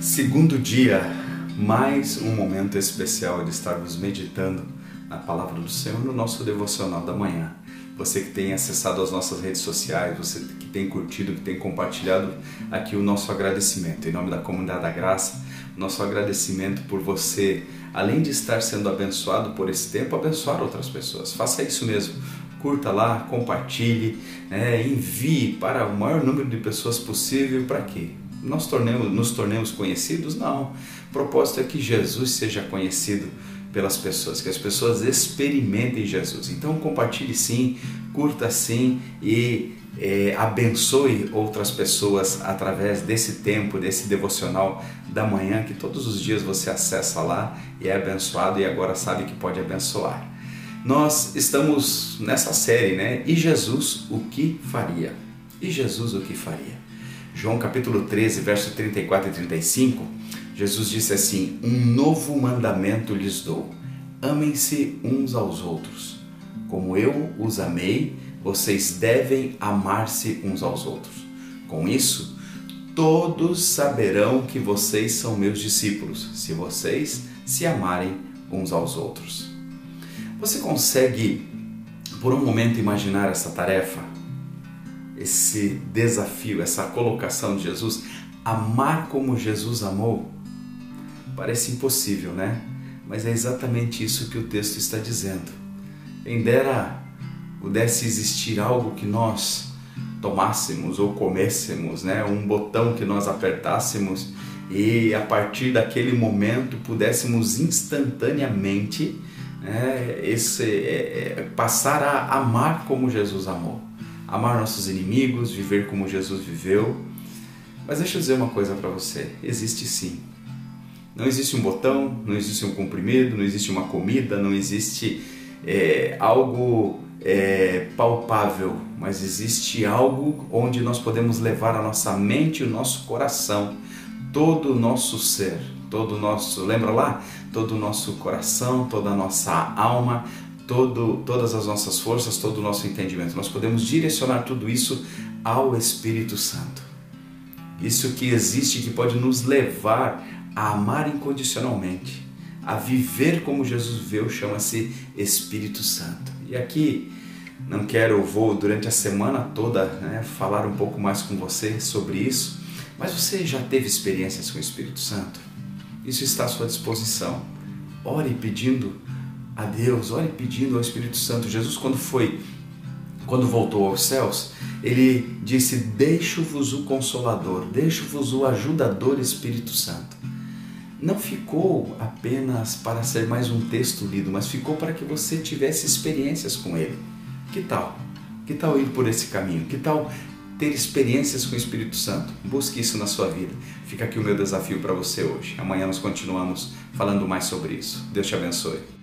Segundo dia, mais um momento especial de estarmos meditando na palavra do Senhor no nosso devocional da manhã. Você que tem acessado as nossas redes sociais, você que tem curtido, que tem compartilhado aqui o nosso agradecimento. Em nome da comunidade da graça, nosso agradecimento por você, além de estar sendo abençoado por esse tempo, abençoar outras pessoas. Faça isso mesmo. Curta lá, compartilhe, né, envie para o maior número de pessoas possível. Para quê? Nós tornemos, nos tornemos conhecidos? Não. O propósito é que Jesus seja conhecido pelas pessoas, que as pessoas experimentem Jesus. Então compartilhe sim, curta sim e é, abençoe outras pessoas através desse tempo, desse devocional da manhã que todos os dias você acessa lá e é abençoado e agora sabe que pode abençoar. Nós estamos nessa série, né? E Jesus o que faria? E Jesus o que faria? João capítulo 13, verso 34 e 35, Jesus disse assim: Um novo mandamento lhes dou: amem-se uns aos outros. Como eu os amei, vocês devem amar-se uns aos outros. Com isso, todos saberão que vocês são meus discípulos, se vocês se amarem uns aos outros. Você consegue, por um momento, imaginar essa tarefa? Esse desafio, essa colocação de Jesus, amar como Jesus amou, parece impossível, né? Mas é exatamente isso que o texto está dizendo. Em dera pudesse existir algo que nós tomássemos ou comêssemos, né? Um botão que nós apertássemos e a partir daquele momento pudéssemos instantaneamente né, esse, é, é, passar a amar como Jesus amou amar nossos inimigos, viver como Jesus viveu. Mas deixa eu dizer uma coisa para você: existe sim. Não existe um botão, não existe um comprimido, não existe uma comida, não existe é, algo é, palpável, mas existe algo onde nós podemos levar a nossa mente o nosso coração, todo o nosso ser, todo o nosso, lembra lá? Todo o nosso coração, toda a nossa alma, todo, todas as nossas forças, todo o nosso entendimento. Nós podemos direcionar tudo isso ao Espírito Santo. Isso que existe, que pode nos levar a amar incondicionalmente, a viver como Jesus viveu, chama-se Espírito Santo. E aqui não quero, vou durante a semana toda né, falar um pouco mais com você sobre isso, mas você já teve experiências com o Espírito Santo? Isso está à sua disposição. Ore pedindo a Deus, ore pedindo ao Espírito Santo. Jesus, quando foi, quando voltou aos céus, ele disse: Deixo-vos o Consolador, deixo-vos o ajudador Espírito Santo. Não ficou apenas para ser mais um texto lido, mas ficou para que você tivesse experiências com ele. Que tal? Que tal ir por esse caminho? Que tal ter experiências com o Espírito Santo? Busque isso na sua vida. Fica aqui o meu desafio para você hoje. Amanhã nós continuamos falando mais sobre isso. Deus te abençoe.